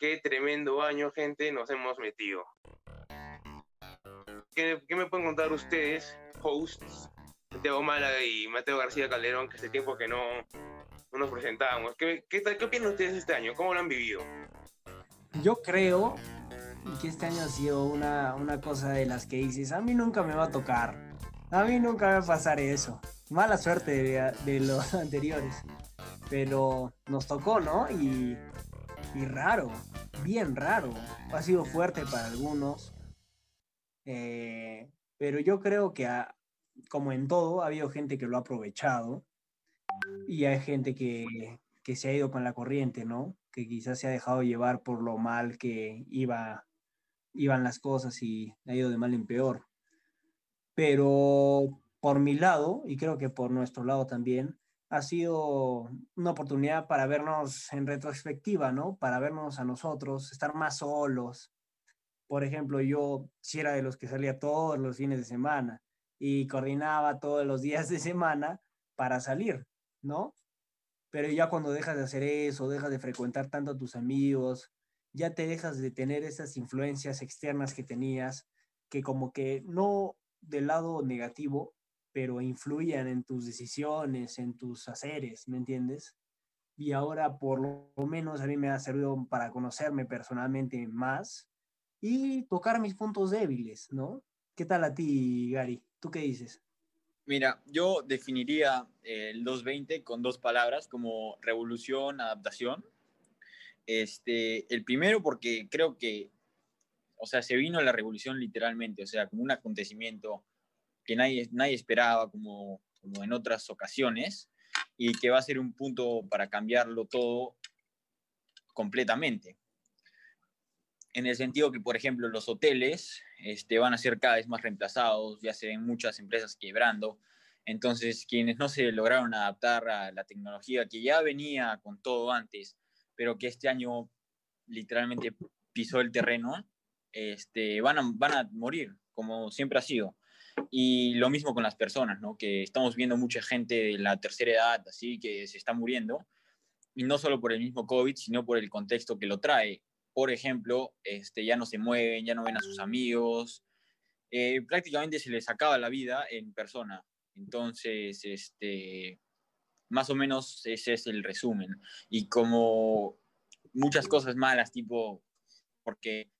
qué tremendo año, gente, nos hemos metido. ¿Qué, me pueden contar ustedes, hosts, Santiago Málaga y Mateo García Calderón, que hace tiempo que no, nos presentábamos? ¿Qué, qué, ¿Qué opinan ustedes este año? ¿Cómo lo han vivido? Yo creo que este año ha sido una, una cosa de las que dices, a mí nunca me va a tocar, a mí nunca me va a pasar eso. Mala suerte de, de los anteriores, pero nos tocó, ¿no? Y, y raro, bien raro. Ha sido fuerte para algunos, eh, pero yo creo que como en todo, ha habido gente que lo ha aprovechado y hay gente que, que se ha ido con la corriente, ¿no? Que quizás se ha dejado llevar por lo mal que iba, iban las cosas y ha ido de mal en peor. Pero por mi lado, y creo que por nuestro lado también, ha sido una oportunidad para vernos en retrospectiva, ¿no? Para vernos a nosotros, estar más solos, por ejemplo, yo si era de los que salía todos los fines de semana y coordinaba todos los días de semana para salir, ¿no? Pero ya cuando dejas de hacer eso, dejas de frecuentar tanto a tus amigos, ya te dejas de tener esas influencias externas que tenías, que como que no del lado negativo, pero influían en tus decisiones, en tus haceres, ¿me entiendes? Y ahora por lo menos a mí me ha servido para conocerme personalmente más y tocar mis puntos débiles, ¿no? ¿Qué tal a ti, Gary? ¿Tú qué dices? Mira, yo definiría el 220 con dos palabras como revolución, adaptación. Este, el primero porque creo que, o sea, se vino la revolución literalmente, o sea, como un acontecimiento que nadie, nadie esperaba, como, como en otras ocasiones, y que va a ser un punto para cambiarlo todo completamente en el sentido que, por ejemplo, los hoteles este, van a ser cada vez más reemplazados, ya se ven muchas empresas quebrando. Entonces, quienes no se lograron adaptar a la tecnología que ya venía con todo antes, pero que este año literalmente pisó el terreno, este, van, a, van a morir, como siempre ha sido. Y lo mismo con las personas, ¿no? que estamos viendo mucha gente de la tercera edad, así que se está muriendo, y no solo por el mismo COVID, sino por el contexto que lo trae por ejemplo, este, ya no se mueven, ya no ven a sus amigos, eh, prácticamente se les acaba la vida en persona. Entonces, este, más o menos ese es el resumen. Y como muchas cosas malas, tipo, porque,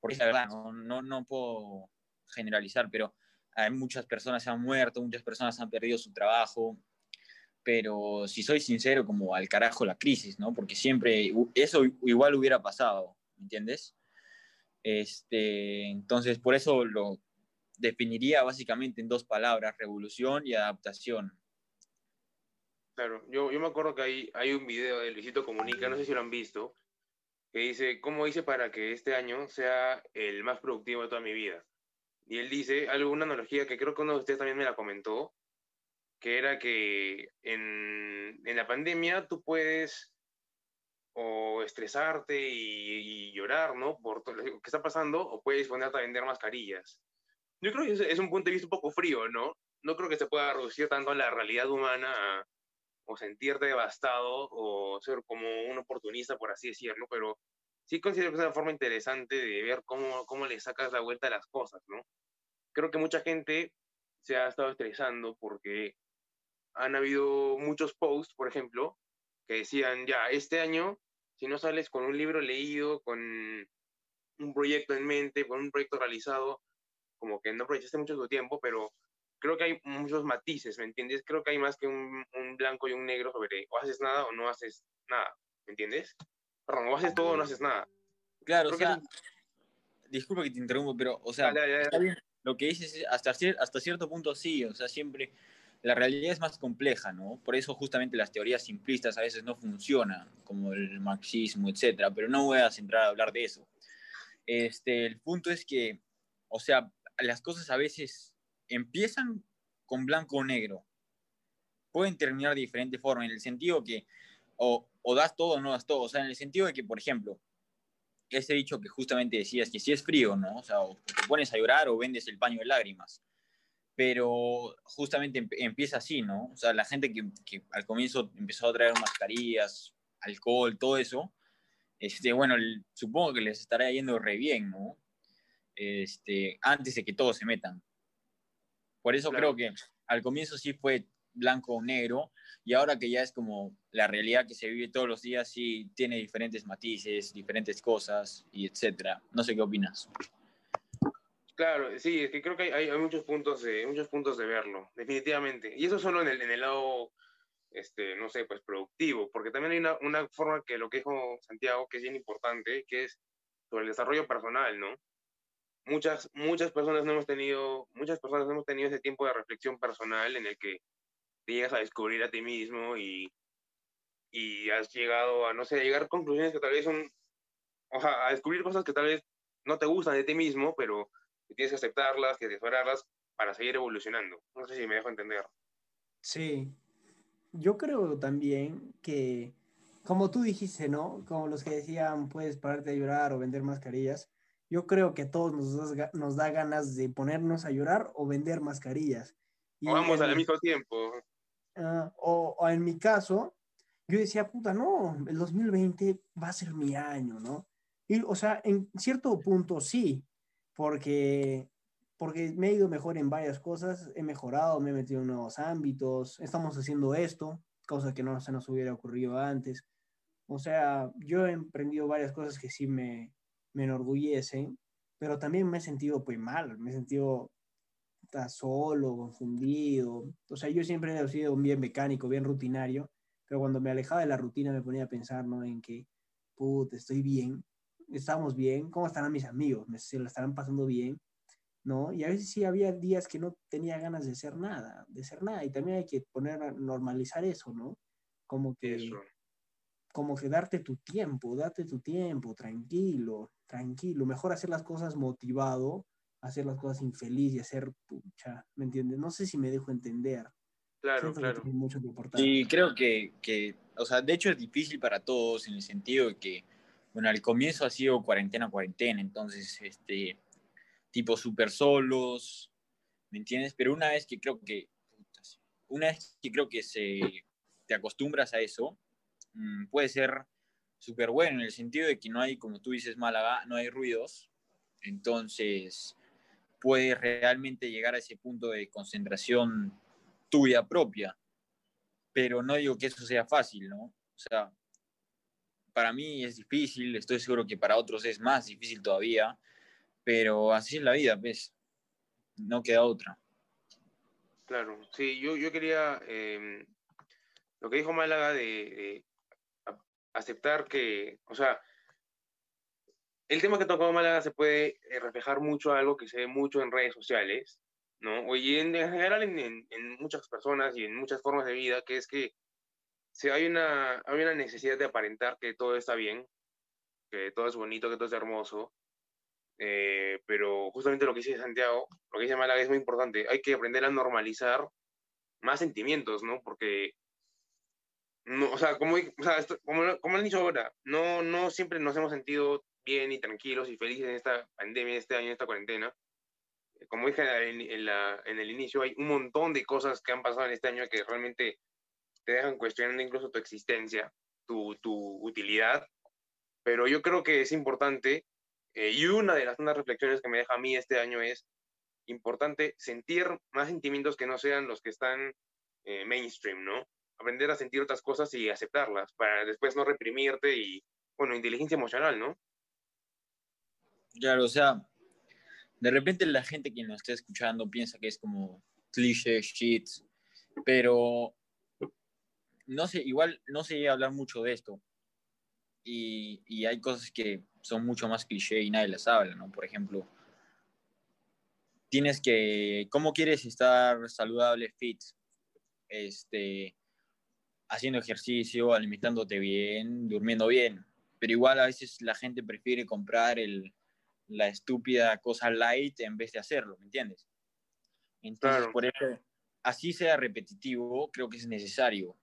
porque la verdad, no, no, puedo generalizar, pero muchas personas se han muerto, muchas personas han perdido su trabajo, pero si soy sincero, como al carajo la crisis, ¿no? Porque siempre eso igual hubiera pasado. ¿me entiendes? Este, entonces, por eso lo definiría básicamente en dos palabras, revolución y adaptación. Claro, yo, yo me acuerdo que hay, hay un video de Luisito Comunica, no sé si lo han visto, que dice, ¿cómo hice para que este año sea el más productivo de toda mi vida? Y él dice algo, una analogía que creo que uno de ustedes también me la comentó, que era que en, en la pandemia tú puedes o estresarte y, llorar, ¿no? Por todo lo que está pasando, o puedes ponerte a vender mascarillas. Yo creo que es, un punto de vista un poco frío, ¿no? No creo que se pueda reducir tanto a la realidad humana o sentirte devastado o ser como un oportunista, por así decirlo, pero sí considero que es una forma interesante de ver cómo, cómo le sacas la vuelta a las cosas, ¿no? Creo que mucha gente se ha estado estresando porque han habido muchos posts, por ejemplo, que decían, ya, este año, si no sales con un libro leído, con un proyecto en mente, con un proyecto realizado, como que no aprovechaste mucho tu tiempo, pero creo que hay muchos matices, ¿me entiendes? Creo que hay más que un, un, blanco y un negro sobre o haces nada o no haces nada, ¿me entiendes? Perdón, o haces todo o no haces nada. Claro, o sea, disculpa que te interrumpo, pero, o sea, está bien, lo que dices hasta, hasta cierto punto sí, o sea, siempre la realidad es más compleja, ¿no? Por eso justamente las teorías simplistas a veces no funcionan, como el marxismo, etcétera, pero no voy a centrar a hablar de eso. Este, el punto es que, o sea, las cosas a veces empiezan con blanco o negro. Pueden terminar de diferente forma, en el sentido que o, o das todo o no das todo. O sea, en el sentido de que, por ejemplo, ese dicho que justamente decías, que si es frío, ¿no? O sea, o te pones a llorar o vendes el paño de lágrimas pero justamente empieza así, ¿no? O sea, la gente que, al comienzo empezó a traer mascarillas, alcohol, todo eso, este, bueno, supongo que les estará yendo re bien, ¿no? Este, antes de que todos se metan. Por eso creo que al comienzo sí fue blanco o negro, y ahora que ya es como la realidad que se vive todos los días, sí tiene diferentes matices, diferentes cosas, y etcétera. No sé qué opinas. Claro, sí, es que creo que hay, muchos, puntos de, muchos puntos de verlo, definitivamente. Y eso solo en el, en el lado, este, no sé, pues productivo, porque también hay una, una forma que lo que dijo Santiago, que es bien importante, que es sobre el desarrollo personal, ¿no? Muchas, muchas personas no hemos tenido, muchas personas no hemos tenido ese tiempo de reflexión personal en el que te llegas a descubrir a ti mismo y, y has llegado a, no sé, a llegar a conclusiones que tal vez son, o sea, a descubrir cosas que tal vez no te gustan de ti mismo, pero tienes que aceptarlas, que mejorarlas para seguir evolucionando. No sé si me dejo entender. Sí, yo creo también que, como tú dijiste, ¿no? Como los que decían, puedes pararte a llorar o vender mascarillas. Yo creo que a todos nos da, nos da ganas de ponernos a llorar o vender mascarillas. Y o vamos al mismo tiempo. Uh, o, o, en mi caso, yo decía, puta, no, el 2020 va a ser mi año, ¿no? Y, o sea, en cierto punto sí, porque, porque me he ido mejor en varias cosas, he mejorado, me he metido en nuevos ámbitos, estamos haciendo esto, cosa que no se nos hubiera ocurrido antes. O sea, yo he emprendido varias cosas que sí me, me enorgullecen, pero también me he sentido pues mal, me he sentido solo, confundido. O sea, yo siempre he sido un bien mecánico, bien rutinario, pero cuando me alejaba de la rutina me ponía a pensar, ¿no? En que, puta, estoy bien, estamos bien, ¿cómo estarán mis amigos? ¿Me, ¿Se lo estarán pasando bien? ¿No? Y a veces sí había días que no tenía ganas de hacer nada, de hacer nada, y también hay que poner a normalizar eso, ¿no? Como que, como que darte tu tiempo, date tu tiempo, tranquilo, tranquilo, mejor hacer las cosas motivado, hacer las cosas infeliz y hacer, pucha, ¿me entiendes? No sé si me dejo entender. Claro, claro. Y creo que, que, o sea, de hecho es difícil para todos en el sentido de que bueno, al comienzo ha sido cuarentena, cuarentena, entonces, este, tipo súper solos, ¿me entiendes? Pero una vez que creo que, una vez que creo que se, te acostumbras a eso, mm, puede ser súper bueno en el sentido de que no hay, como tú dices, Málaga, no hay ruidos, entonces puedes realmente llegar a ese punto de concentración tuya propia, pero no digo que eso sea fácil, ¿no? O sea, para mí es difícil, estoy seguro que para otros es más difícil todavía, pero así es la vida, ¿ves? No queda otra. Claro, sí, yo, yo quería, em, lo que dijo Málaga de, aceptar que, o sea, el tema que tocó Málaga se puede eh, reflejar mucho a algo que se ve mucho en redes sociales, ¿no? Y en, general en, en, muchas personas y en muchas formas de vida, que es que sí, hay una, hay una necesidad de aparentar que todo está bien, que todo es bonito, que todo es hermoso, eh, pero justamente lo que dice Santiago, lo que dice Málaga es muy importante, hay que aprender a normalizar más sentimientos, ¿no? Porque, no, o sea, como, o sea, como, como han dicho ahora, no, no siempre nos hemos sentido bien y tranquilos y felices en esta pandemia, este año, en esta cuarentena. Como dije en, la, en el inicio, hay un montón de cosas que han pasado en este año que realmente te dejan cuestionando incluso tu existencia, tu, tu utilidad, pero yo creo que es importante, eh, y una de las unas reflexiones que me deja a mí este año es importante sentir más sentimientos que no sean los que están eh, mainstream, ¿no? Aprender a sentir otras cosas y aceptarlas para después no reprimirte y, bueno, inteligencia emocional, ¿no? Claro, o sea, de repente la gente que nos está escuchando piensa que es como cliché shit, pero no sé, igual no se llega a hablar mucho de esto. Y, y, hay cosas que son mucho más cliché y nadie las habla, ¿no? Por ejemplo, tienes que, ¿cómo quieres estar saludable, fit? Este, haciendo ejercicio, alimentándote bien, durmiendo bien. Pero igual a veces la gente prefiere comprar el, la estúpida cosa light en vez de hacerlo, ¿me entiendes? Entonces, por eso, así sea repetitivo, creo que es necesario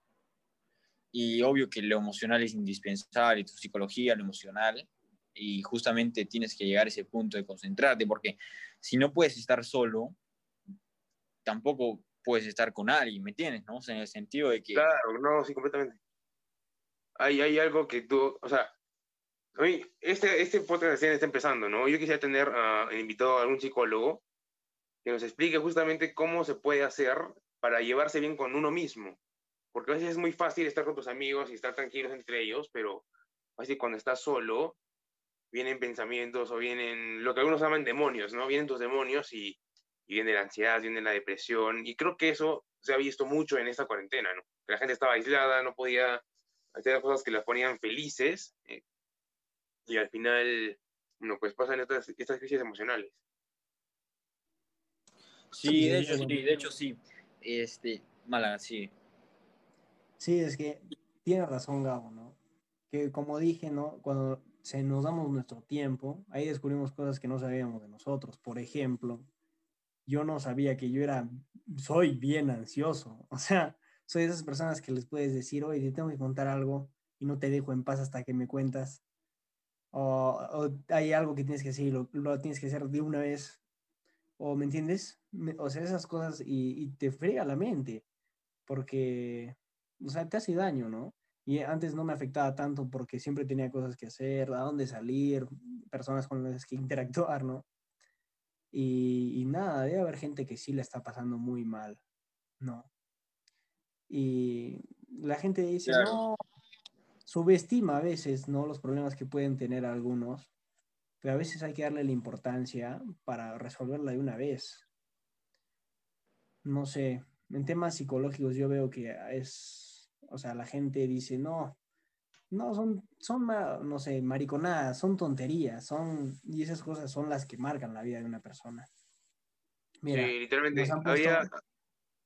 y obvio que lo emocional es indispensable, tu psicología, lo emocional, y justamente tienes que llegar a ese punto de concentrarte, porque si no puedes estar solo, tampoco puedes estar con alguien, ¿me entiendes? ¿no? en el sentido de que... Claro, no, sí, completamente. Hay, hay algo que tú, o sea, mí, este, este podcast está empezando, ¿no? Yo quisiera tener uh, invitado a algún psicólogo que nos explique justamente cómo se puede hacer para llevarse bien con uno mismo. Porque a veces es muy fácil estar con tus amigos y estar tranquilos entre ellos, pero así cuando estás solo, vienen pensamientos o vienen lo que algunos llaman demonios, ¿no? Vienen tus demonios y, y viene la ansiedad, viene la depresión. Y creo que eso se ha visto mucho en esta cuarentena, ¿no? Que la gente estaba aislada, no podía hacer cosas que las ponían felices. Eh, y al final, bueno, pues pasan estas, estas crisis emocionales. Sí, de hecho sí, de hecho sí. Este, mala, sí. Sí, es que tiene razón Gabo, ¿no? Que como dije, ¿no? Cuando se nos damos nuestro tiempo, ahí descubrimos cosas que no sabíamos de nosotros. Por ejemplo, yo no sabía que yo era, soy bien ansioso. O sea, soy de esas personas que les puedes decir, oye, te tengo que contar algo y no te dejo en paz hasta que me cuentas. O, hay algo que tienes que hacer y lo, lo, tienes que hacer de una vez. O, ¿me entiendes? o sea, esas cosas y, y te frega la mente. Porque, o sea, te hace daño, ¿no? Y antes no me afectaba tanto porque siempre tenía cosas que hacer, a dónde salir, personas con las que interactuar, ¿no? Y, y nada, debe haber gente que sí la está pasando muy mal, ¿no? Y la gente dice, claro. no, subestima a veces, ¿no? Los problemas que pueden tener algunos, pero a veces hay que darle la importancia para resolverla de una vez. No sé, en temas psicológicos yo veo que es o sea, la gente dice, no, no, son, son, no sé, mariconadas, son tonterías, son, y esas cosas son las que marcan la vida de una persona. Mira, sí, literalmente, nos han, puesto,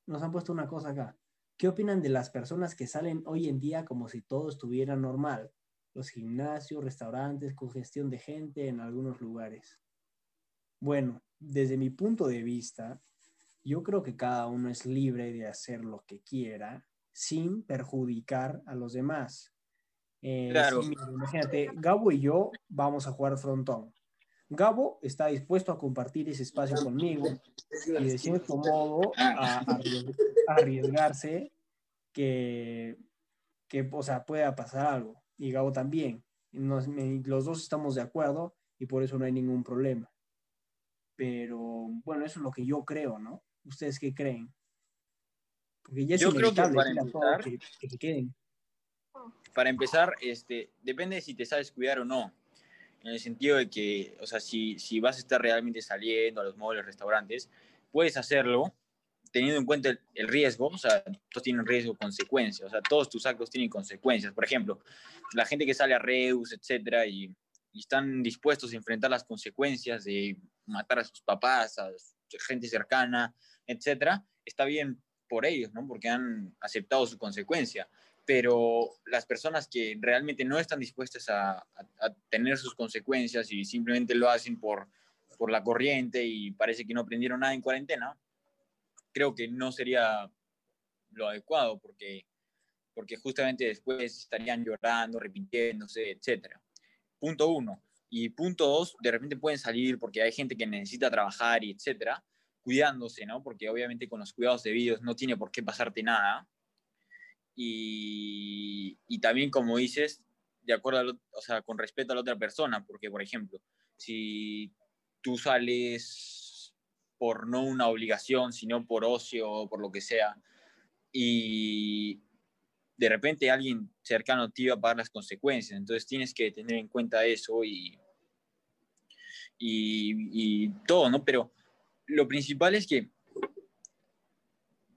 nos han puesto una cosa acá. ¿Qué opinan de las personas que salen hoy en día como si todo estuviera normal? Los gimnasios, restaurantes, congestión de gente en algunos lugares. Bueno, desde mi punto de vista, yo creo que cada uno es libre de hacer lo que quiera sin perjudicar a los demás. Eh, claro. Sí, imagínate, Gabo y yo vamos a jugar frontón. Gabo está dispuesto a compartir ese espacio conmigo y de cierto modo a, a arriesgarse que, que, o sea, pueda pasar algo. Y Gabo también. Nos, los dos estamos de acuerdo y por eso no hay ningún problema. Pero bueno, eso es lo que yo creo, ¿no? ¿Ustedes qué creen? Porque ya es Yo creo que para empezar, que, que se queden. Para empezar, este, depende de si te sabes cuidar o no. En el sentido de que, o sea, si, si vas a estar realmente saliendo a los móviles, restaurantes, puedes hacerlo teniendo en cuenta el, el, riesgo, o sea, todos tienen riesgo, consecuencias, o sea, todos tus actos tienen consecuencias. Por ejemplo, la gente que sale a Reus, etcétera, y, están dispuestos a enfrentar las consecuencias de matar a sus papás, a gente cercana, etcétera, está bien por ellos, ¿no? Porque han aceptado su consecuencia. Pero las personas que realmente no están dispuestas a, a, a tener sus consecuencias y simplemente lo hacen por, por la corriente y parece que no aprendieron nada en cuarentena, creo que no sería lo adecuado porque, porque justamente después estarían llorando, repitiéndose, etc. Punto uno. Y punto dos, de repente pueden salir porque hay gente que necesita trabajar y etcétera, cuidándose, ¿no? Porque obviamente con los cuidados debidos no tiene por qué pasarte nada. Y, y también, como dices, de acuerdo, a lo, o sea, con respeto a la otra persona, porque, por ejemplo, si tú sales por no una obligación, sino por ocio o por lo que sea, y de repente alguien cercano te iba a pagar las consecuencias, entonces tienes que tener en cuenta eso y, y, todo, ¿no? Pero lo principal es que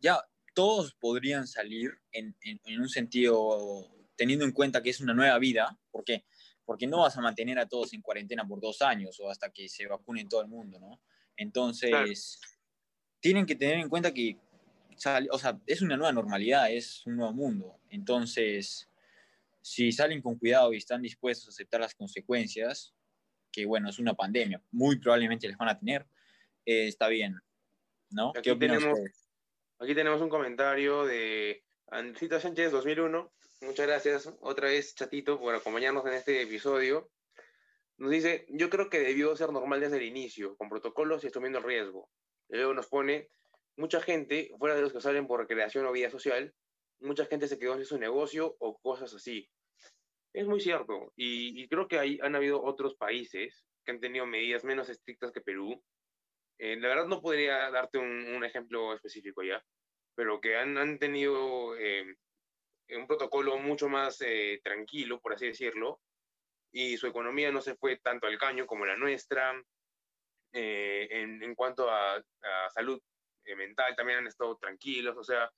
ya todos podrían salir en, en, un sentido, teniendo en cuenta que es una nueva vida, ¿por qué? Porque no vas a mantener a todos en cuarentena por dos años o hasta que se vacunen todo el mundo, ¿no? Entonces, claro. tienen que tener en cuenta que, o sea, es una nueva normalidad, es un nuevo mundo. Entonces, si salen con cuidado y están dispuestos a aceptar las consecuencias, que bueno, es una pandemia, muy probablemente les van a tener, eh, está bien, ¿no? Aquí ¿Qué tenemos, Aquí tenemos un comentario de Ancita Sánchez 2001. Muchas gracias otra vez, Chatito, por acompañarnos en este episodio. Nos dice, yo creo que debió ser normal desde el inicio, con protocolos y asumiendo el riesgo. Y luego nos pone, mucha gente, fuera de los que salen por recreación o vida social, mucha gente se quedó sin su negocio o cosas así. Es muy cierto. Y, creo que hay, han habido otros países que han tenido medidas menos estrictas que Perú. Eh, la verdad no podría darte un, ejemplo específico ya, pero que han, han tenido eh, un protocolo mucho más eh, tranquilo, por así decirlo, y su economía no se fue tanto al caño como la nuestra. En, en, cuanto a, a salud mental también han estado tranquilos. O sea,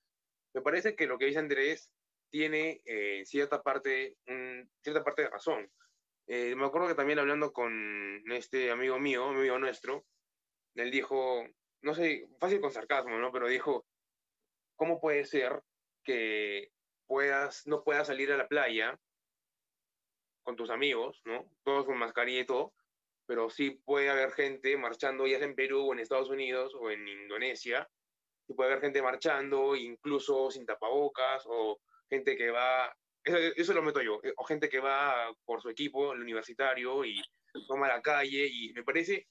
me parece que lo que dice Andrés tiene eh, cierta, parte, cierta parte de razón. Eh, me acuerdo que también hablando con este amigo mío, amigo nuestro, él dijo, no sé, fácil con sarcasmo, ¿no? Pero dijo, ¿cómo puede ser que puedas, no puedas salir a la playa con tus amigos, ¿no? Todos con mascarilla y todo, pero sí puede haber gente marchando ya sea en Perú o en Estados Unidos o en Indonesia, y puede haber gente marchando incluso sin tapabocas o gente que va, eso, lo meto yo, eh, o gente que va por su equipo, el universitario, y toma la calle, y me parece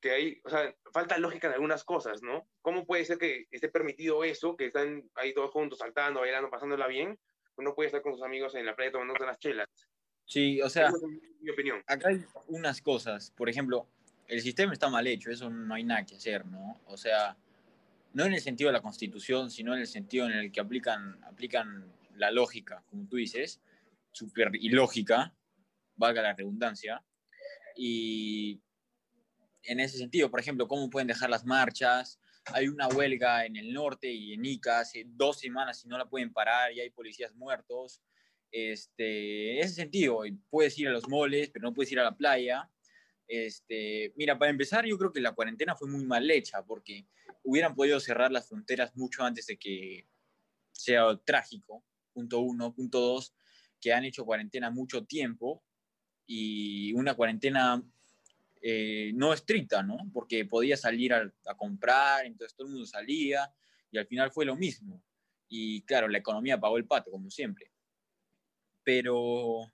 que hay, o sea, falta lógica en algunas cosas, ¿no? ¿Cómo puede ser que esté permitido eso, que están ahí todos juntos, saltando, bailando, pasándola bien? Uno puede estar con sus amigos en la playa tomando unas chelas. Sí, o sea, mi opinión. Acá hay unas cosas, por ejemplo, el sistema está mal hecho, eso no hay nada que hacer, ¿no? O sea, no en el sentido de la constitución, sino en el sentido en el que aplican, aplican la lógica, como tú dices, súper ilógica, valga la redundancia. Y en ese sentido, por ejemplo, ¿cómo pueden dejar las marchas? Hay una huelga en el norte y en Ica hace dos semanas y no la pueden parar y hay policías muertos. Este, en ese sentido, puedes ir a los moles, pero no puedes ir a la playa. Este, mira, para empezar, yo creo que la cuarentena fue muy mal hecha porque hubieran podido cerrar las fronteras mucho antes de que sea trágico punto uno, punto dos, que han hecho cuarentena mucho tiempo y una cuarentena eh, no estricta, ¿no? Porque podía salir a, comprar, entonces todo el mundo salía y al final fue lo mismo. Y claro, la economía pagó el pato, como siempre. Pero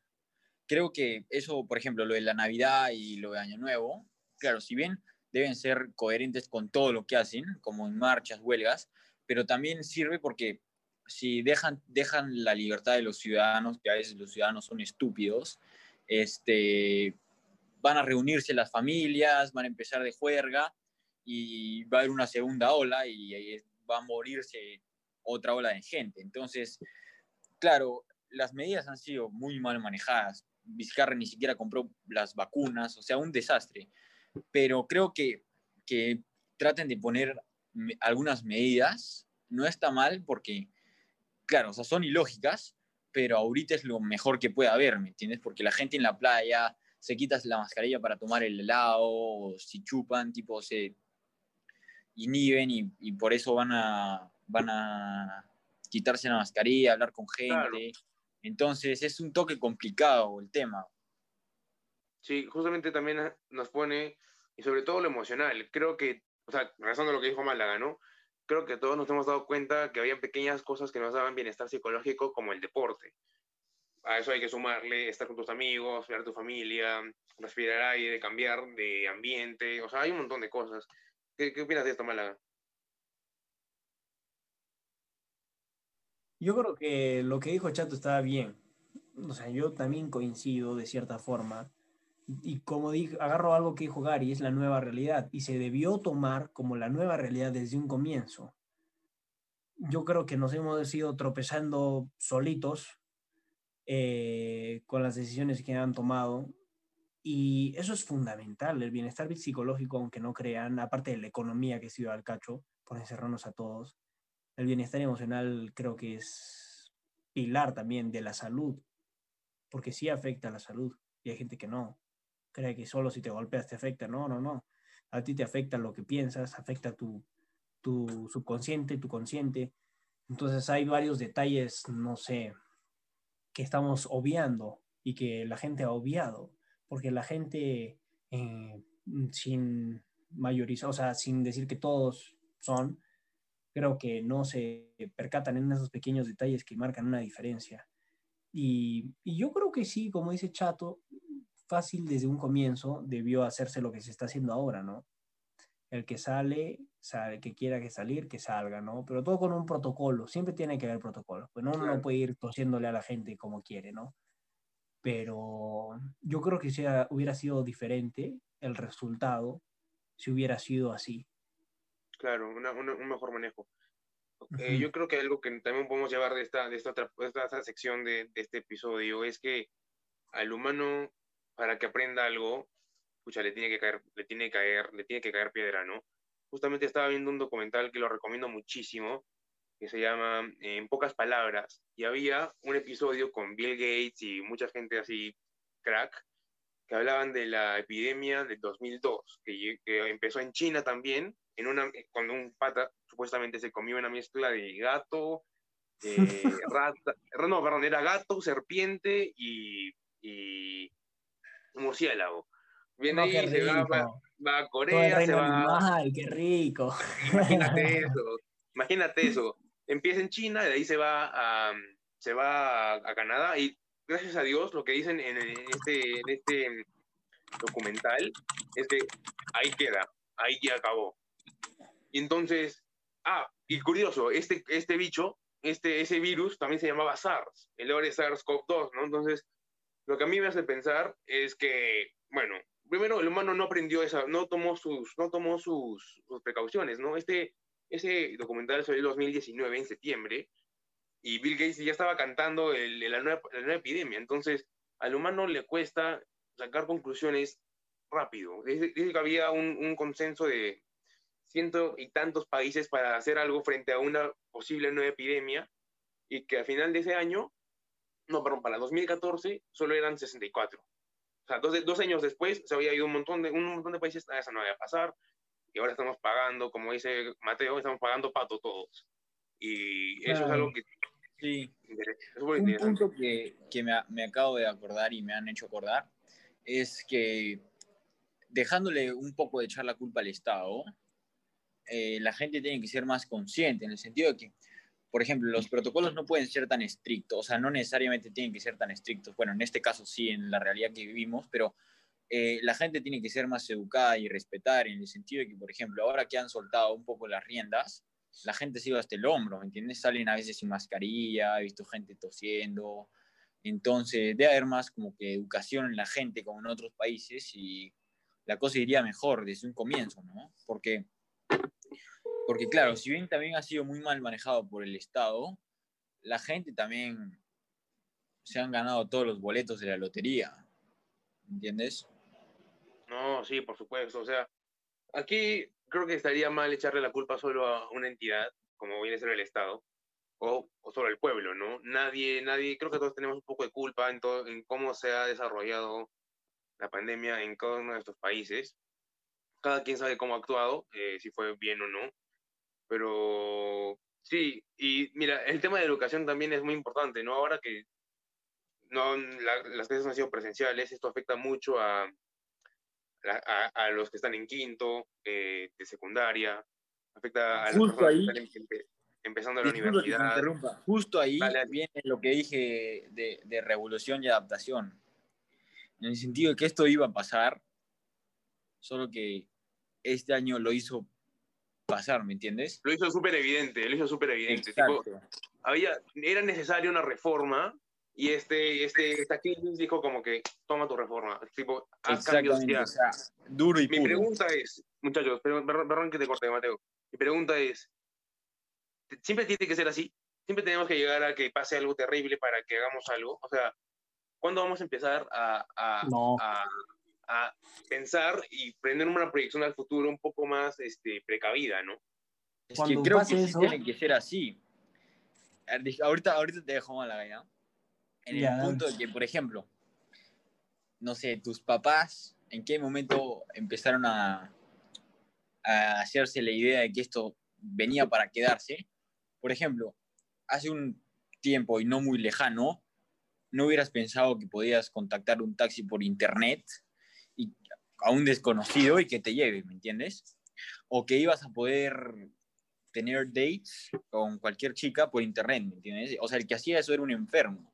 creo que eso, por ejemplo, lo de la Navidad y lo de Año Nuevo, claro, si bien deben ser coherentes con todo lo que hacen, como en marchas, huelgas, pero también sirve porque si dejan, dejan la libertad de los ciudadanos, que a veces los ciudadanos son estúpidos, este, van a reunirse las familias, van a empezar de juerga y va a haber una segunda ola y, va a morirse otra ola de gente. Entonces, claro, las medidas han sido muy mal manejadas. Vizcarra ni siquiera compró las vacunas, o sea, un desastre. Pero creo que, que traten de poner algunas medidas. No está mal porque claro, o sea, son ilógicas, pero ahorita es lo mejor que puede haber, ¿me entiendes? Porque la gente en la playa se quita la mascarilla para tomar el helado, o si chupan, tipo, se inhiben y, y por eso van a, van a quitarse la mascarilla, hablar con gente. Entonces es un toque complicado el tema. Sí, justamente también nos pone, y sobre todo lo emocional, creo que, o sea, razón de lo que dijo Málaga, ¿no? creo que todos nos hemos dado cuenta que había pequeñas cosas que nos daban bienestar psicológico, como el deporte. A eso hay que sumarle estar con tus amigos, ver a tu familia, respirar aire, cambiar de ambiente, o sea, hay un montón de cosas. ¿Qué, qué opinas de esto, Málaga? Yo creo que lo que dijo Chato estaba bien. O sea, yo también coincido de cierta forma y como dije, agarro algo que dijo Gary, es la nueva realidad y se debió tomar como la nueva realidad desde un comienzo. Yo creo que nos hemos ido tropezando solitos eh, con las decisiones que han tomado y eso es fundamental, el bienestar psicológico, aunque no crean, aparte de la economía que ha sido al cacho, por encerrarnos a todos, el bienestar emocional creo que es pilar también de la salud, porque sí afecta a la salud y hay gente que no cree que solo si te golpeas te afecta. No, no, no. A ti te afecta lo que piensas, afecta tu, tu subconsciente, tu consciente. Entonces hay varios detalles, no sé, que estamos obviando y que la gente ha obviado, porque la gente eh, sin mayorizar, o sea, sin decir que todos son, creo que no se percatan en esos pequeños detalles que marcan una diferencia. Y, y yo creo que sí, como dice Chato, fácil desde un comienzo debió hacerse lo que se está haciendo ahora, ¿no? El que sale, sale, el que quiera que salir, que salga, ¿no? Pero todo con un protocolo, siempre tiene que haber protocolo, pues no, uno no puede ir tosiéndole a la gente como quiere, ¿no? pero yo creo que sea, hubiera sido diferente el resultado si hubiera sido así. Claro, un mejor manejo. Eh, yo creo que algo que también podemos llevar de esta, de esta, otra, esta, sección de, de, este episodio es que al humano, para que aprenda algo, pucha, le tiene que caer, le tiene que caer, le tiene que caer piedra, ¿no? Justamente estaba viendo un documental que lo recomiendo muchísimo, que se llama En pocas palabras, y había un episodio con Bill Gates y mucha gente así, crack, que hablaban de la epidemia del 2002, que, que empezó en China también, en una, cuando un pata supuestamente se comió una mezcla de gato, eh, rata, no, perdón, era gato, serpiente y, y murciélago. Viene ahí, se va, va, a Corea, se va... ¡Ay, qué rico! Imagínate eso, imagínate eso. Empieza en China, de ahí se va a, se va a, Canadá y gracias a Dios lo que dicen en, este, en este documental es que ahí queda, ahí ya acabó. Y entonces, ah, y curioso, este, este bicho, este, ese virus también se llamaba SARS, el ahora SARS-CoV-2, ¿no? Entonces, lo que a mí me hace pensar es que, bueno, primero el humano no aprendió esa, no tomó sus, no tomó sus, precauciones, ¿no? Este, ese documental salió en 2019, en septiembre, y Bill Gates ya estaba cantando el, la, nueva, la, nueva, epidemia. Entonces, al humano le cuesta sacar conclusiones rápido. Dice, que había un, consenso de ciento y tantos países para hacer algo frente a una posible nueva epidemia y que al final de ese año, no, perdón, para 2014 solo eran 64. O sea, dos, dos años después se había ido un montón de, un montón de países, a esa no iba a pasar y ahora estamos pagando, como dice Mateo, estamos pagando pato todos. Y eso es algo que... Sí. un punto que, que me, me acabo de acordar y me han hecho acordar es que dejándole un poco de echar la culpa al Estado, eh, la gente tiene que ser más consciente, en el sentido de que, por ejemplo, los protocolos no pueden ser tan estrictos, o sea, no necesariamente tienen que ser tan estrictos. Bueno, en este caso sí, en la realidad que vivimos, pero eh, la gente tiene que ser más educada y respetar, en el sentido de que, por ejemplo, ahora que han soltado un poco las riendas, la gente se iba hasta el hombro, ¿me entiendes? Salen a veces sin mascarilla, he visto gente tosiendo. Entonces, debe haber más como que educación en la gente como en otros países y la cosa iría mejor desde un comienzo, ¿no? Porque porque claro, si bien también ha sido muy mal manejado por el Estado, la gente también se han ganado todos los boletos de la lotería. ¿Entiendes? No, sí, por supuesto. O sea, aquí creo que estaría mal echarle la culpa solo a una entidad, como viene a ser el Estado, o, o solo el pueblo, ¿no? Nadie, nadie, creo que todos tenemos un poco de culpa en, todo, en cómo se ha desarrollado la pandemia en cada uno de estos países. Cada quien sabe cómo ha actuado, eh, si fue bien o no. Pero sí, y mira, el tema de educación también es muy importante, ¿no? Ahora que no, las clases han sido presenciales, esto afecta mucho a, a, a los que están en quinto, eh, de secundaria, afecta a los que están empezando la universidad. Justo ahí viene lo que dije de, de revolución y adaptación. En el sentido de que esto iba a pasar, solo que este año lo hizo pasar, ¿me entiendes? Lo hizo súper evidente, lo hizo súper evidente. Tipo, había, era necesaria una reforma y este, este, esta crisis dijo como que toma tu reforma, tipo, haz cambios ya. duro y Mi pregunta es, muchachos, perdón, perdón que te corte, Mateo. Mi pregunta es, ¿siempre tiene que ser así? ¿Siempre tenemos que llegar a que pase algo terrible para que hagamos algo? O sea, ¿cuándo vamos a empezar a, a, a a pensar y prender una proyección al futuro un poco más este, precavida, ¿no? Es que creo que tiene que ser así. Ahorita, ahorita te dejo mal la gana. En el punto de que, por ejemplo, no sé, tus papás, ¿en qué momento empezaron a, a hacerse la idea de que esto venía para quedarse? Por ejemplo, hace un tiempo y no muy lejano, no hubieras pensado que podías contactar un taxi por internet a un desconocido y que te lleve, ¿me entiendes? O que ibas a poder tener dates con cualquier chica por internet, ¿me entiendes? O sea, el que hacía eso era un enfermo.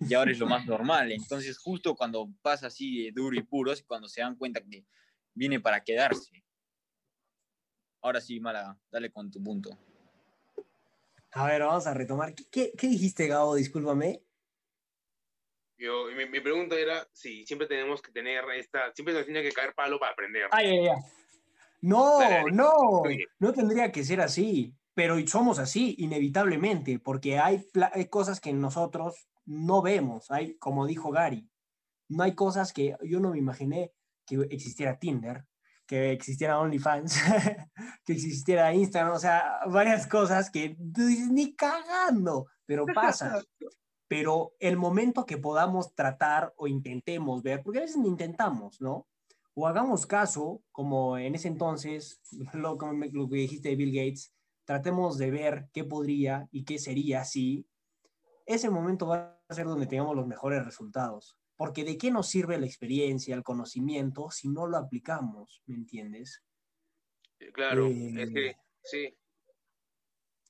Y ahora es lo más normal. Entonces, justo cuando pasa así de duro y puro, es cuando se dan cuenta que viene para quedarse. Ahora sí, Mala, dale con tu punto. A ver, vamos a retomar. ¿Qué, dijiste, Gabo? Discúlpame Yo, mi, mi pregunta era si siempre tenemos que tener esta, siempre nos tiene que caer palo para aprender. Ay, ay, ay. No, no, no tendría que ser así, pero somos así inevitablemente, porque hay, cosas que nosotros no vemos, hay, como dijo Gary, no hay cosas que yo no me imaginé que existiera Tinder, que existiera OnlyFans, que existiera Instagram, o sea, varias cosas que tú dices, ni cagando, pero pasa. Pero el momento que podamos tratar o intentemos ver, porque a veces intentamos, ¿no? O hagamos caso, como en ese entonces, lo, lo que dijiste de Bill Gates, tratemos de ver qué podría y qué sería si ese momento va a ser donde tengamos los mejores resultados. Porque de qué nos sirve la experiencia, el conocimiento, si no lo aplicamos, ¿me entiendes? Claro, Eh, es que, sí,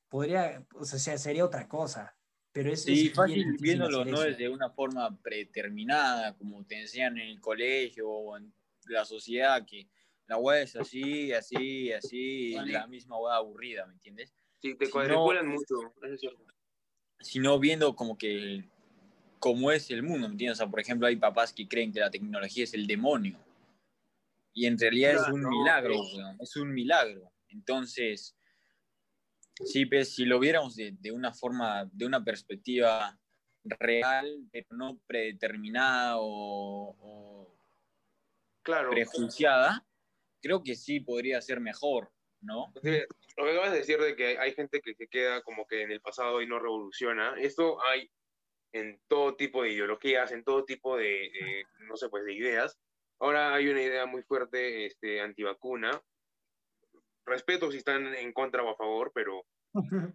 Podría, o sea, sería otra cosa. Pero es, Sí, es fácil viéndolo no eso. desde una forma predeterminada, como te enseñan en el colegio o en la sociedad, que la web es así, así, así, y la misma web aburrida, ¿me entiendes? sí, te Si cuadriculan no- mucho, eso es cierto. Sino viendo como que cómo es el mundo, ¿me entiendes? O sea, por ejemplo, hay papás que creen que la tecnología es el demonio. Y en realidad es un no, milagro, weón, es un milagro. Entonces, sí, pues, si lo viéramos de, de una forma, de una perspectiva real, pero no predeterminada o, o Claro, prejuiciada, creo que sí podría ser mejor, ¿no? Porque lo que acabas de decir de que hay gente que se queda como que en el pasado y no revoluciona, esto hay en todo tipo de ideologías, en todo tipo de, de, no sé, pues de ideas. Ahora hay una idea muy fuerte este, antivacuna. Respeto si están en contra o a favor, pero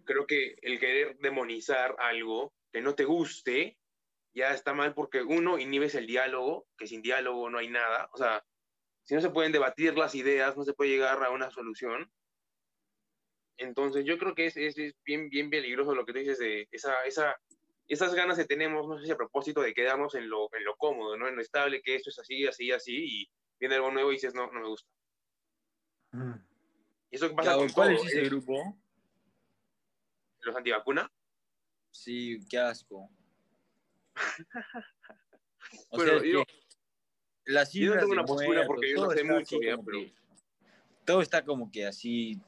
creo que el querer demonizar algo que no te guste ya está mal porque uno inhibes el diálogo, que sin diálogo no hay nada. O sea, si no se pueden debatir las ideas, no se puede llegar a una solución. Entonces yo creo que es, es, es bien, bien peligroso lo que tú dices de esa, esa, esas ganas que tenemos, no sé si a propósito de quedarnos en lo, en lo cómodo, ¿no? en lo estable, que esto es así, así, así, y viene algo nuevo y dices, no, no me gusta. Mm. Y eso que pasa con ¿Cuál todo, es ese ¿eh? grupo? los antivacuna. Sí, qué asco. O Bueno, sea, yo- que las yo no tengo una postura porque yo no sé mucho, ya, pero- que- todo está como que así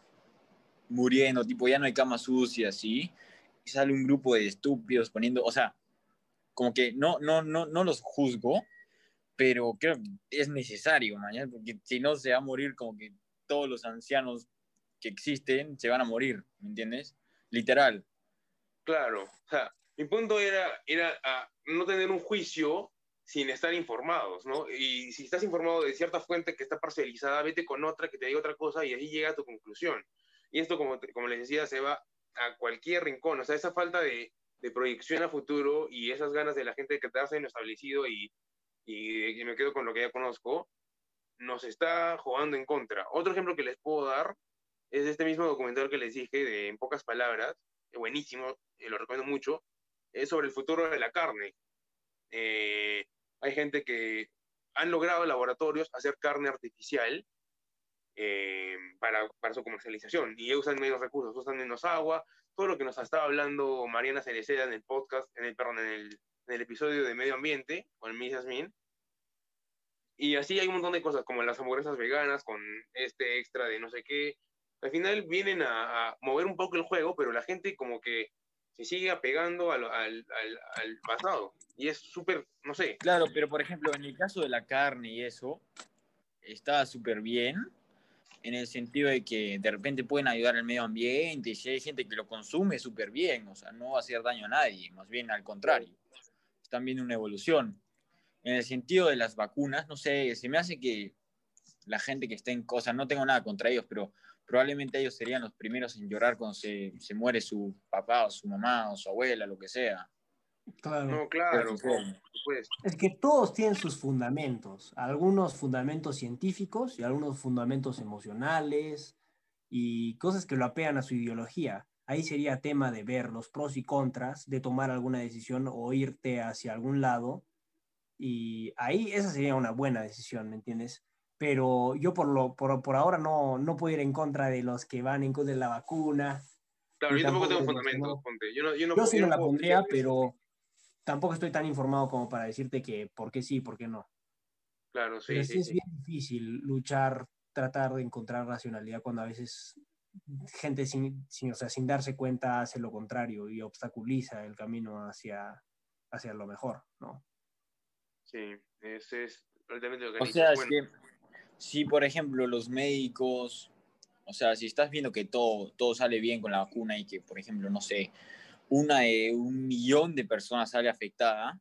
muriendo, tipo ya no hay cama sucia, así, y sale un grupo de estúpidos poniendo, o sea, como que no, no, no, no los juzgo, pero creo que es necesario, mañana, porque si no se va a morir como que todos los ancianos que existen se van a morir, ¿me entiendes? Literal. Claro, o sea, mi punto era, era a no tener un juicio sin estar informados, ¿no? Y si estás informado de cierta fuente que está parcializada, vete con otra que te diga otra cosa y ahí llega a tu conclusión. Y esto, como, te- como les decía, se va a cualquier rincón, o sea, esa falta de, proyección a futuro y esas ganas de la gente de quedarse en lo establecido y me quedo con lo que ya conozco, nos está jugando en contra. Otro ejemplo que les puedo dar es este mismo documental que les dije, de En pocas palabras, buenísimo, eh, lo recomiendo mucho, es sobre el futuro de la carne. Eh, hay gente que han logrado laboratorios hacer carne artificial eh, para, su comercialización y usan menos recursos, usan menos agua, todo lo que nos estaba hablando Mariana Cereceda en el podcast, en el, perdón, en el, episodio de medio ambiente con Miss Yasmin. Y así hay un montón de cosas, como las hamburguesas veganas, con este extra de no sé qué. Al final vienen a, a mover un poco el juego, pero la gente como que se sigue apegando al, al, al, al pasado. Y es súper, no sé, Claro, pero por ejemplo, en el caso de la carne y eso, está súper bien, en el sentido de que de repente pueden ayudar al medio ambiente y si hay gente que lo consume, súper bien, o sea, no va a hacer daño a nadie, más bien al contrario, están viendo una evolución. En el sentido de las vacunas, no sé, se me hace que la gente que está en cosas, no tengo nada contra ellos, pero probablemente ellos serían los primeros en llorar cuando se, se muere su papá o su mamá o su abuela, lo que sea. Claro. no, claro, supuesto. Es que todos tienen sus fundamentos, algunos fundamentos científicos y algunos fundamentos emocionales y cosas que lo apegan a su ideología. Ahí sería tema de ver los pros y contras, de tomar alguna decisión o irte hacia algún lado. Y ahí esa sería una buena decisión, ¿me entiendes? Pero yo por, lo, por, por ahora no, no puedo ir en contra de los que van en contra de la vacuna. Claro, yo tampoco tengo ponte. Yo, no, yo, no, Yo sí yo no la pondría, pero tampoco estoy tan informado como para decirte que por qué sí, por qué no. Claro, sí. Pero sí, es sí. bien difícil luchar, tratar de encontrar racionalidad cuando a veces gente sin, sin, o sea, sin darse cuenta hace lo contrario y obstaculiza el camino hacia, hacia lo mejor, ¿no? Sí, ese es realmente lo que O sea, es que si por ejemplo los médicos, o sea, si estás viendo que todo, todo sale bien con la vacuna y que, por ejemplo, no sé, una de un millón de personas sale afectada,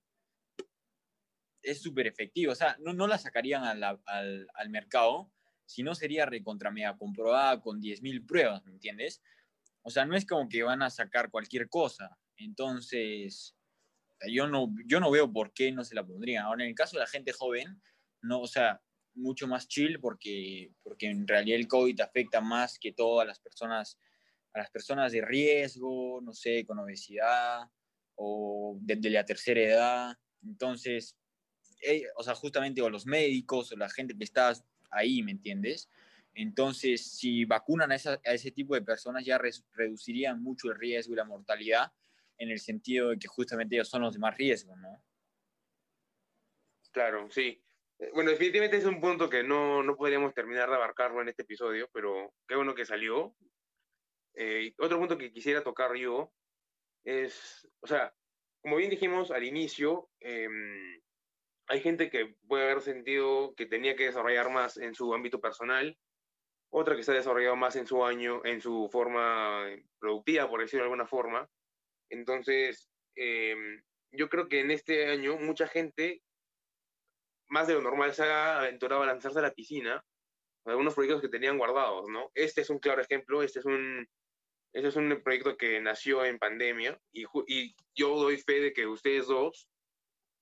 es súper efectivo. O sea, no, no la sacarían a la- al, al mercado si no sería recontra mega comprobada con 10.000 pruebas, ¿me entiendes? O sea, no es como que van a sacar cualquier cosa. Entonces, yo no, yo no veo por qué no se la pondrían. Ahora, en el caso de la gente joven, no, o sea, mucho más chill porque, porque en realidad el COVID afecta más que todo a las personas, a las personas de riesgo, no sé, con obesidad o desde la tercera edad. Entonces, eh, o sea, justamente o los médicos o la gente que está ahí, ¿me entiendes? Entonces, si vacunan a, esa- a ese tipo de personas, ya reducirían mucho el riesgo y la mortalidad en el sentido de que justamente ellos son los de más riesgo, ¿no? claro, sí. Eh, Bueno, definitivamente es un punto que no, no podríamos terminar de abarcarlo en este episodio, pero qué bueno que salió. Eh, otro punto que quisiera tocar yo es, o sea, como bien dijimos al inicio, em, hay gente que puede haber sentido que tenía que desarrollar más en su ámbito personal, otra que se ha desarrollado más en su año, en su forma productiva, por decirlo de alguna forma. Entonces, em, yo creo que en este año mucha gente, más de lo normal, se ha aventurado a lanzarse a la piscina, con algunos proyectos que tenían guardados, ¿no? Este es un claro ejemplo, este es un, este es un proyecto que nació en pandemia y, yo doy fe de que ustedes dos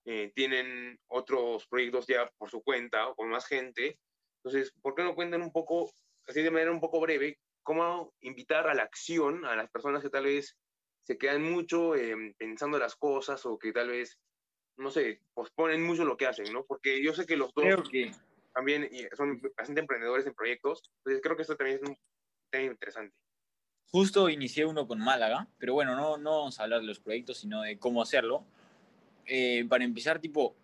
eh, tienen otros proyectos ya por su cuenta o con más gente. Entonces, ¿por qué no cuentan un poco, así de manera un poco breve, cómo invitar a la acción a las personas que tal vez se quedan mucho eh, pensando las cosas o que tal vez, no sé, posponen mucho lo que hacen, ¿no? Porque yo sé que los dos Creo que también son bastante emprendedores en proyectos, entonces creo que esto también es un tema interesante. justo inicié uno con Málaga, pero bueno, no, no vamos a hablar de los proyectos, sino de cómo hacerlo. Eh, para empezar, tipo,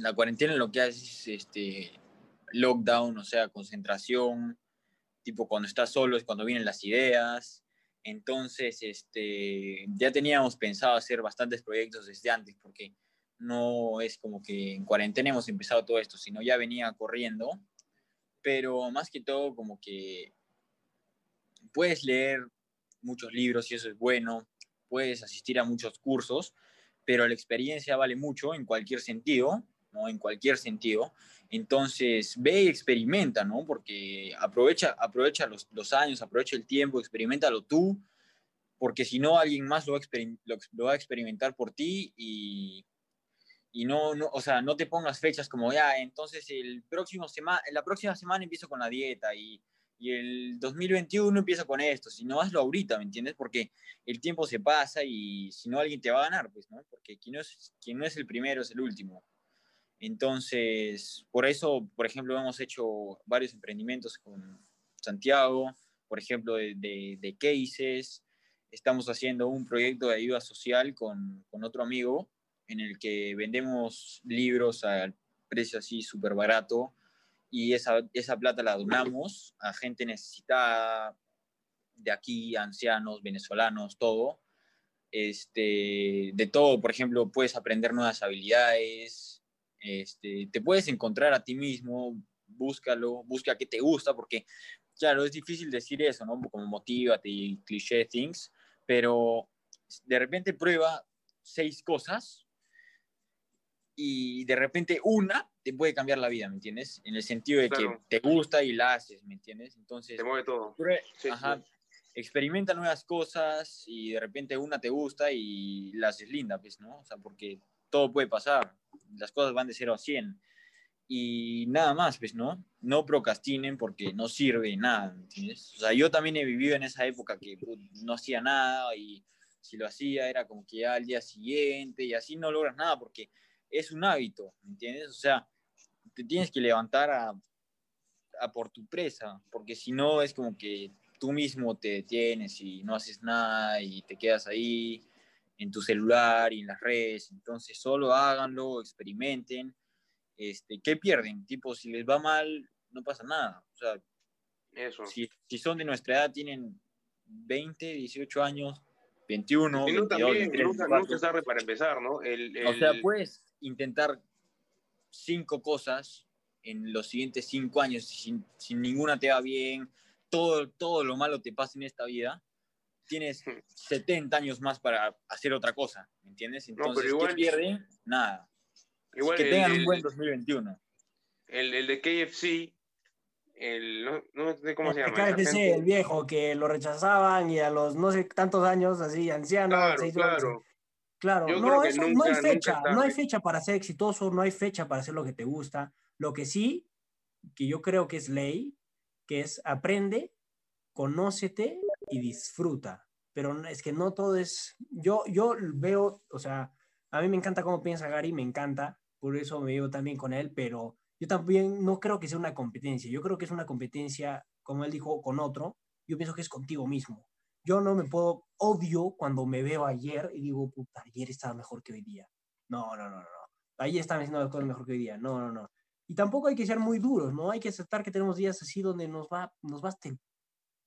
la cuarentena lo que hace es este, lockdown, o sea, concentración, tipo cuando estás solo es cuando vienen las ideas. Entonces, este, ya teníamos pensado hacer bastantes proyectos desde antes, porque no es como que en cuarentena hemos empezado todo esto, sino ya venía corriendo, pero más que todo como que puedes leer muchos libros y eso es bueno, puedes asistir a muchos cursos, pero la experiencia vale mucho en cualquier sentido, ¿no? En cualquier sentido. Entonces, ve y experimenta, ¿no? Porque aprovecha, aprovecha los, los años, aprovecha el tiempo, experimentalo tú, porque si no, alguien más lo va lo, lo va a experimentar por ti y, y no, no, o sea, no te pongas fechas como, ya, entonces el próximo sema la próxima semana empiezo con la dieta y, y el 2021 empiezo con esto, si no hazlo ahorita, ¿me entiendes? Porque el tiempo se pasa y si no alguien te va a ganar, pues, ¿no? Porque quien no es, quien no es el primero es el último. Entonces, por eso, por ejemplo, hemos hecho varios emprendimientos con Santiago, por ejemplo, de, cases. Estamos haciendo un proyecto de ayuda social con, con otro amigo en el que vendemos libros al precio así súper barato y esa, esa plata la donamos a gente necesitada de aquí, ancianos, venezolanos, todo. Este, de todo, por ejemplo, puedes aprender nuevas habilidades, este, te puedes encontrar a ti mismo, búscalo, busca qué te gusta, porque, claro, es difícil decir eso, ¿no? Como motívate y cliché things, pero de repente prueba seis cosas y de repente una te puede cambiar la vida, ¿me entiendes? En el sentido de Claro. que te gusta y la haces, ¿me entiendes? Entonces, Te mueve todo. Sí, ajá, sí. experimenta nuevas cosas y de repente una te gusta y la haces linda, pues, ¿no? O sea, porque todo puede pasar, las cosas van de 0 a 100 y nada más, pues, ¿no? No procrastinen porque no sirve nada, ¿me entiendes? O sea, yo también he vivido en esa época que no hacía nada y si lo hacía era como que ya al día siguiente y así no logras nada porque es un hábito, ¿me entiendes? O sea, te tienes que levantar a, a por tu presa, porque si no es como que tú mismo te detienes y no haces nada y te quedas ahí en tu celular y en las redes. Entonces, solo háganlo, experimenten. Este, ¿Qué pierden? Tipo, si les va mal, no pasa nada. O sea, Eso. si, si son de nuestra edad, tienen 20, 18 años, 21, Y no, 22, también, 23, nunca, 24. nunca es tarde para empezar, ¿no? El, O sea, el- puedes intentar cinco cosas en los siguientes cinco años sin, sin ninguna te va bien, todo, todo lo malo te pasa en esta vida, tienes 70 años más para hacer otra cosa, ¿me entiendes? pero Entonces, igual- ¿qué pierde? Nada. igual que el- tengan un el- buen 2021. el, el de KFC, el, no, no sé cómo se El llama. esa KFC, gente. el viejo, que lo rechazaban y a los no sé tantos años, así, ancianos. Claro, se hizo- claro. Claro, no, eso, no nunca- hay nunca fecha, no hay fecha para ser exitoso, no hay fecha para hacer lo que te gusta. Lo que sí, que yo creo que es ley, que es aprende, conócete y disfruta. Pero es que no todo es, yo, yo veo, o sea, a mí me encanta cómo piensa Gary, me encanta, por eso me llevo también con él, pero yo también no creo que sea una competencia, yo creo que es una competencia, como él dijo, con otro, yo pienso que es contigo mismo. Yo no me puedo, odio cuando me veo ayer y digo, puta, ayer estaba mejor que hoy día. No, no, no, no. Ayer estaba haciendo las cosas mejor que hoy día. No, no, no. Y tampoco hay que ser muy duros, ¿no? Hay que aceptar que tenemos días así donde nos va, nos va el-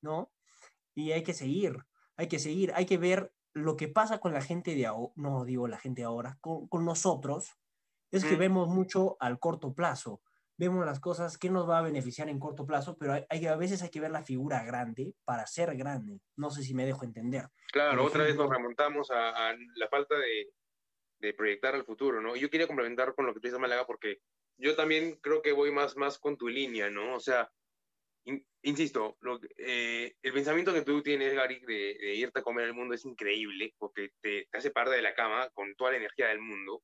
¿no? Y hay que seguir, hay que seguir, hay que ver lo que pasa con la gente de ahora, no digo la gente de ahora, con, con nosotros, es que vemos mucho al corto plazo. Vemos las cosas que nos va a beneficiar en corto plazo, pero hay, hay- a veces hay que ver la figura grande para ser grande. No sé si me dejo entender. Claro, Por otra vez nos remontamos a, a la falta de, de proyectar al futuro, ¿no? Yo quería complementar con lo que tú dices, Málaga, porque yo también creo que voy más, más con tu línea, ¿no? O sea, in- insisto, lo, eh, el pensamiento que tú tienes, Gary, de, de irte a comer al mundo es increíble, porque te, te hace parte de la cama con toda la energía del mundo.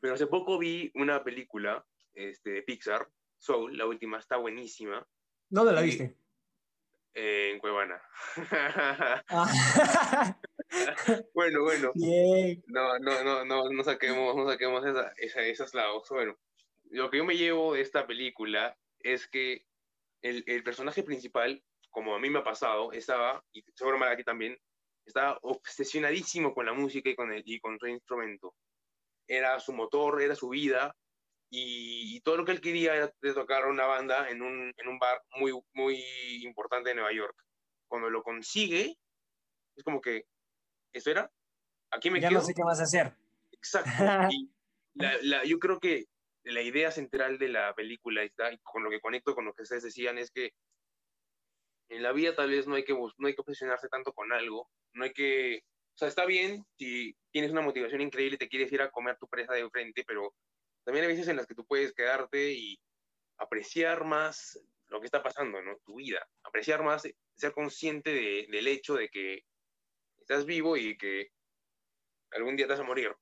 Pero hace poco vi una película este, de Pixar, Soul, la última, está buenísima, ¿Dónde la viste? eh, en Cuevana. Ah. bueno, bueno. Bien. No, no, no, no, no saquemos, no saquemos esa, esa, esos lados. Bueno, lo que yo me llevo de esta película es que el, el personaje principal, como a mí me ha pasado, estaba, y seguro a ti también, estaba obsesionadísimo con la música y con, el, y con su instrumento. Era su motor, era su vida, y, y todo lo que él quería era de tocar una banda en un, en un bar muy, muy importante de Nueva York. Cuando lo consigue, es como que, ¿eso era? ¿Aquí me Ya quedo? no sé qué vas a hacer. Exacto. Y la, la- yo creo que la idea central de la película está, y con lo que conecto con lo que ustedes decían, es que en la vida tal vez no hay que, no hay que obsesionarse tanto con algo, no hay que, o sea, está bien si tienes una motivación increíble y te quieres ir a comer tu presa de frente, pero también hay veces en las que tú puedes quedarte y apreciar más lo que está pasando, ¿no? Tu vida, apreciar más, ser consciente de- del hecho de que estás vivo y que algún día te vas a morir.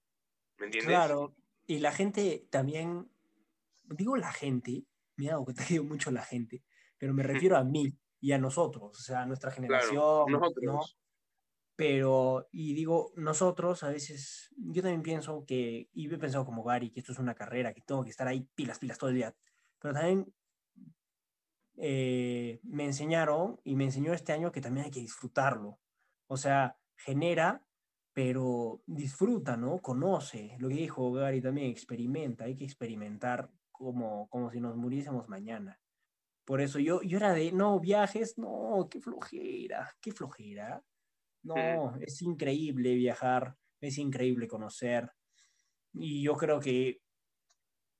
¿Me entiendes? Claro, y la gente también, digo la gente, me he dado cuenta que digo mucho la gente, pero me refiero a mí y a nosotros, o sea, a nuestra generación, Claro, ¿no? nosotros. Pero, y digo, nosotros a veces, yo también pienso que, y he pensado como Gary, que esto es una carrera, que tengo que estar ahí pilas, pilas todo el día, pero también eh, me enseñaron y me enseñó este año que también hay que disfrutarlo. O sea, genera, pero disfruta, ¿no? Conoce. Lo que dijo Gary también, experimenta, hay que experimentar como, como si nos muriésemos mañana. Por eso yo, yo era de, no, viajes, no, qué flojera, qué flojera. No, es increíble viajar, es increíble conocer. Y yo creo que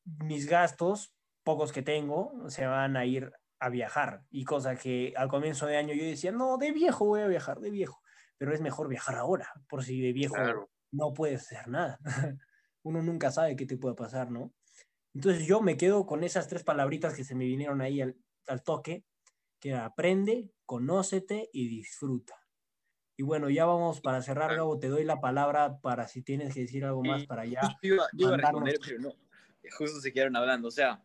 mis gastos, pocos que tengo, se van a ir a viajar. Y cosa que al comienzo de año yo decía, no, de viejo voy a viajar, de viejo. Pero es mejor viajar ahora, por si de viejo Claro. no puedes hacer nada. Uno nunca sabe qué te puede pasar, ¿no? Entonces yo me quedo con esas tres palabritas que se me vinieron ahí al, al toque, que era aprende, conócete y disfruta. Y bueno, ya vamos para cerrar. Gabo, te doy la palabra para si tienes que decir algo más para allá. Justo iba, yo iba a responder, pero no. Justo se quedaron hablando. O sea,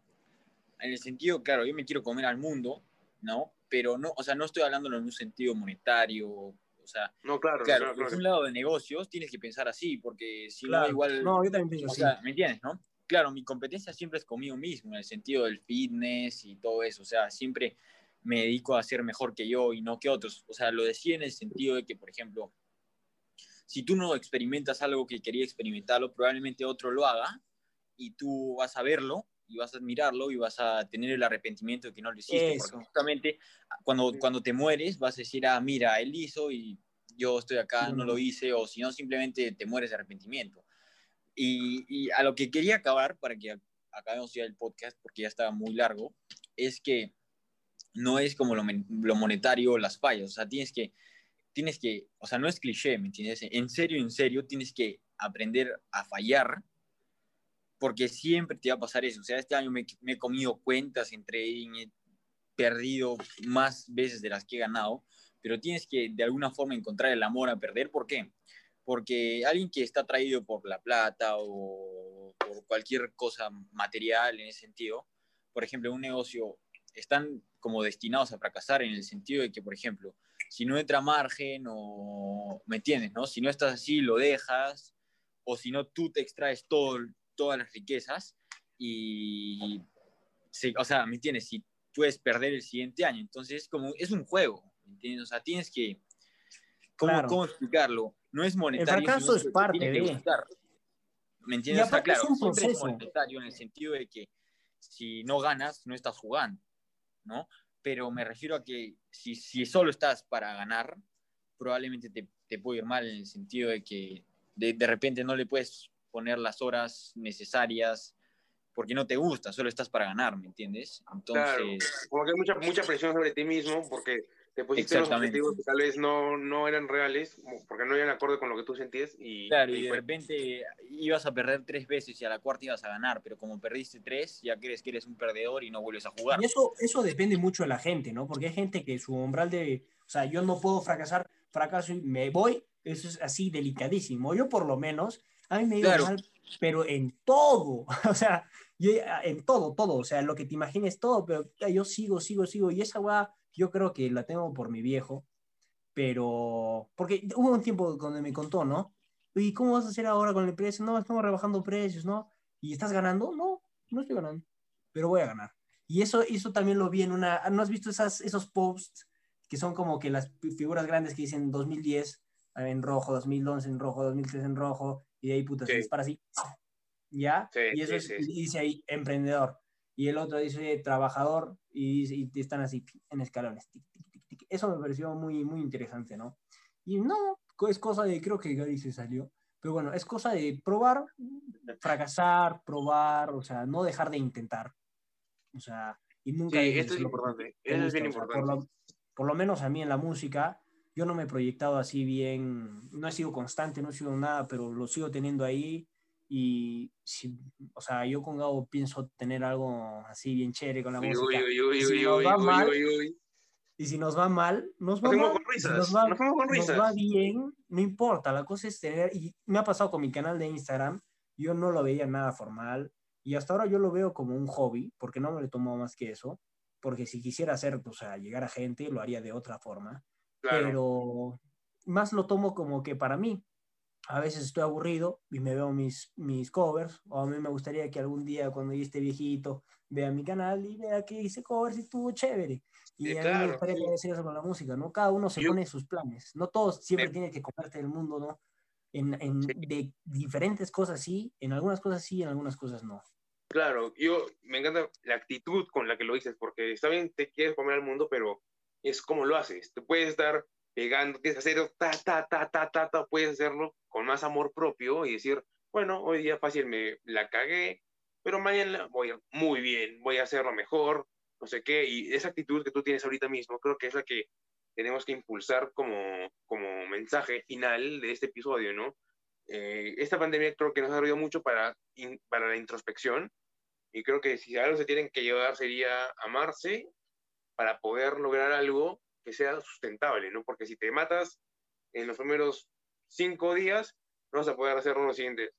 en el sentido, claro, yo me quiero comer al mundo, ¿no? Pero no, o sea, no estoy hablándolo en un sentido monetario. O sea, No, claro, claro, claro, desde un lado de negocios tienes que pensar así, porque si Claro. no, igual. No, yo también pienso o así. sea, ¿me entiendes, no? Claro, mi competencia siempre es conmigo mismo, en el sentido del fitness y todo eso. O sea, siempre me dedico a ser mejor que yo y no que otros. O sea, lo decía en el sentido de que, por ejemplo, si tú no experimentas algo que quería experimentarlo, probablemente otro lo haga y tú vas a verlo y vas a admirarlo y vas a tener el arrepentimiento de que no lo hiciste. Porque justamente cuando, cuando te mueres vas a decir, ah, mira, él hizo y yo estoy acá, no lo hice, o si no, simplemente te mueres de arrepentimiento. Y, y, a lo que quería acabar, para que acabemos ya el podcast, porque ya estaba muy largo, es que no es como lo, lo monetario las fallas, o sea, tienes que, tienes que, o sea, no es cliché, ¿me entiendes? En serio, en serio, tienes que aprender a fallar porque siempre te va a pasar eso. O sea, este año me, he comido cuentas entre he perdido más veces de las que he ganado, pero tienes que de alguna forma encontrar el amor a perder. ¿Por qué? Porque alguien que está atraído por la plata o por cualquier cosa material en ese sentido, por ejemplo, un negocio, están como destinados a fracasar en el sentido de que, por ejemplo, si no entra margen o, ¿me entiendes? No? Si no estás así, lo dejas, o si no, tú te extraes todo, todas las riquezas y, o sea, ¿me entiendes? Si puedes perder el siguiente año, entonces como, es un juego, ¿me entiendes? O sea, tienes que, ¿cómo, ¿cómo explicarlo? No es monetario. El fracaso es parte de... ¿Me entiendes? Está claro, es, un es monetario en el sentido de que si no ganas, no estás jugando, ¿no? Pero me refiero a que si, si solo estás para ganar, probablemente te, te puede ir mal en el sentido de que de, de repente no le puedes poner las horas necesarias porque no te gusta, solo estás para ganar, ¿me entiendes? Entonces... como que hay mucha, mucha presión sobre ti mismo porque te pusiste los objetivos que tal vez no, no eran reales, porque no iban acorde con lo que tú sentías. Y, claro, y, de repente ibas a perder tres veces y a la cuarta ibas a ganar, pero como perdiste tres, ya crees que eres un perdedor y no vuelves a jugar. Y eso, eso depende mucho de la gente, ¿no? Porque hay gente que su umbral de, o sea, yo no puedo fracasar, fracaso y me voy, eso es así delicadísimo. Yo por lo menos a mí me iba mal, pero en todo, o sea, yo, en todo, todo, o sea, lo que te imagines, todo, pero yo sigo, sigo, sigo, y esa weá, yo creo que la tengo por mi viejo, pero, porque hubo un tiempo donde me contó, ¿no? ¿Y cómo vas a hacer ahora con el precio? No, estamos rebajando precios, ¿no? ¿Y estás ganando? No, no estoy ganando, pero voy a ganar. Y eso, eso también lo vi en una, ¿no has visto esas, esos posts que son como que las figuras grandes que dicen 2010 en rojo, 2011 en rojo, 2003 en rojo, y de ahí puta, se dispara así. ¿Ya? y eso dice ahí emprendedor. Y el otro dice trabajador y, y están así en escalones. Eso me pareció muy, muy interesante, ¿no? Y no, es cosa de, creo que Gary se salió, pero bueno, es cosa de probar, fracasar, probar, o sea, no dejar de intentar. O sea, y nunca... Sí, esto es importante, eso es bien importante. por lo menos a mí en la música, yo no me he proyectado así bien, no he sido constante, no he sido nada, pero lo sigo teniendo ahí y, si, o sea, yo con Gabo pienso tener algo así bien chévere con la música. y si nos va mal, y si nos va mal, nos va mal. Si nos va, nos va bien, no importa, la cosa es tener, y me ha pasado con mi canal de Instagram, yo no lo veía nada formal, y hasta ahora yo lo veo como un hobby, porque no me lo tomo más que eso, porque si quisiera hacer, o sea, llegar a gente, lo haría de otra forma pero más lo tomo como que para mí. A veces estoy aburrido y me veo mis, mis covers, o a mí me gustaría que algún día cuando yo esté viejito vea mi canal y vea que hice covers y estuvo chévere. Y a mí me gustaría que eso con la música, ¿no? Cada uno se pone sus planes, no todos siempre tienen que comerte el mundo, ¿no? En, en de diferentes cosas sí, en algunas cosas sí, en algunas cosas no. Claro, yo me encanta la actitud con la que lo dices, porque está bien, te quieres comer al mundo, pero es como lo haces. Te puedes estar pegando, quieres hacer ta, ta, ta, ta, ta, ta, puedes hacerlo con más amor propio y decir, bueno, hoy día fácil me la cagué, pero mañana voy muy bien, voy a hacerlo mejor, no sé qué, y esa actitud que tú tienes ahorita mismo, creo que es la que tenemos que impulsar como, como mensaje final de este episodio, ¿no? Eh, esta pandemia creo que nos ha servido mucho para, para la introspección y creo que si algo se tienen que llevar sería amarse para poder lograr algo que sea sustentable, ¿no? Porque si te matas en los primeros cinco días, no vas a poder hacerlo los siguientes.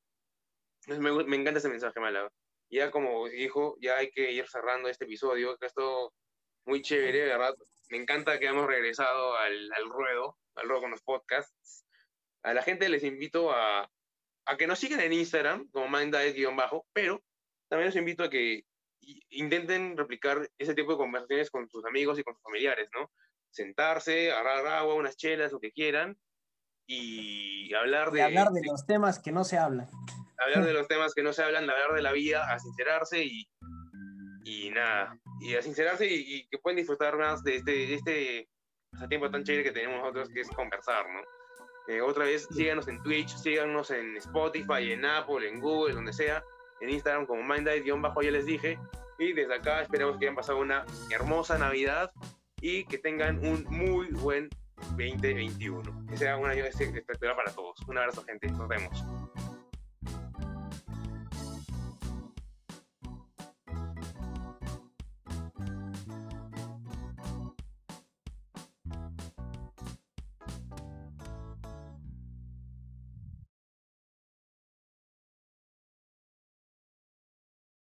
Me, me encanta ese mensaje, Málaga. Ya como dijo, ya hay que ir cerrando este episodio, que esto muy chévere, ¿verdad? Me encanta que hemos regresado al, al ruedo, al ruedo con los podcasts. A la gente les invito a, a que nos sigan en Instagram, como minddiet-bajo, pero también los invito a que intenten replicar ese tipo de conversaciones con sus amigos y con sus familiares, ¿no? Sentarse, agarrar agua, unas chelas, lo que quieran, y hablar de, Y hablar de los temas que no se hablan. hablar de los temas que no se hablan, de hablar de la vida, a sincerarse y, y nada, y a sincerarse y, y que pueden disfrutar más de este, de este pasatiempo tan chévere que tenemos nosotros, que es conversar, ¿no? Eh, otra vez, síganos en Twitch, síganos en Spotify, en Apple, en Google, donde sea, en Instagram como MindDive-bajo, ya les dije, y desde acá esperamos que hayan pasado una hermosa Navidad y que tengan un muy buen 2021. Que sea un año espectacular para todos. Un abrazo, gente. Nos vemos.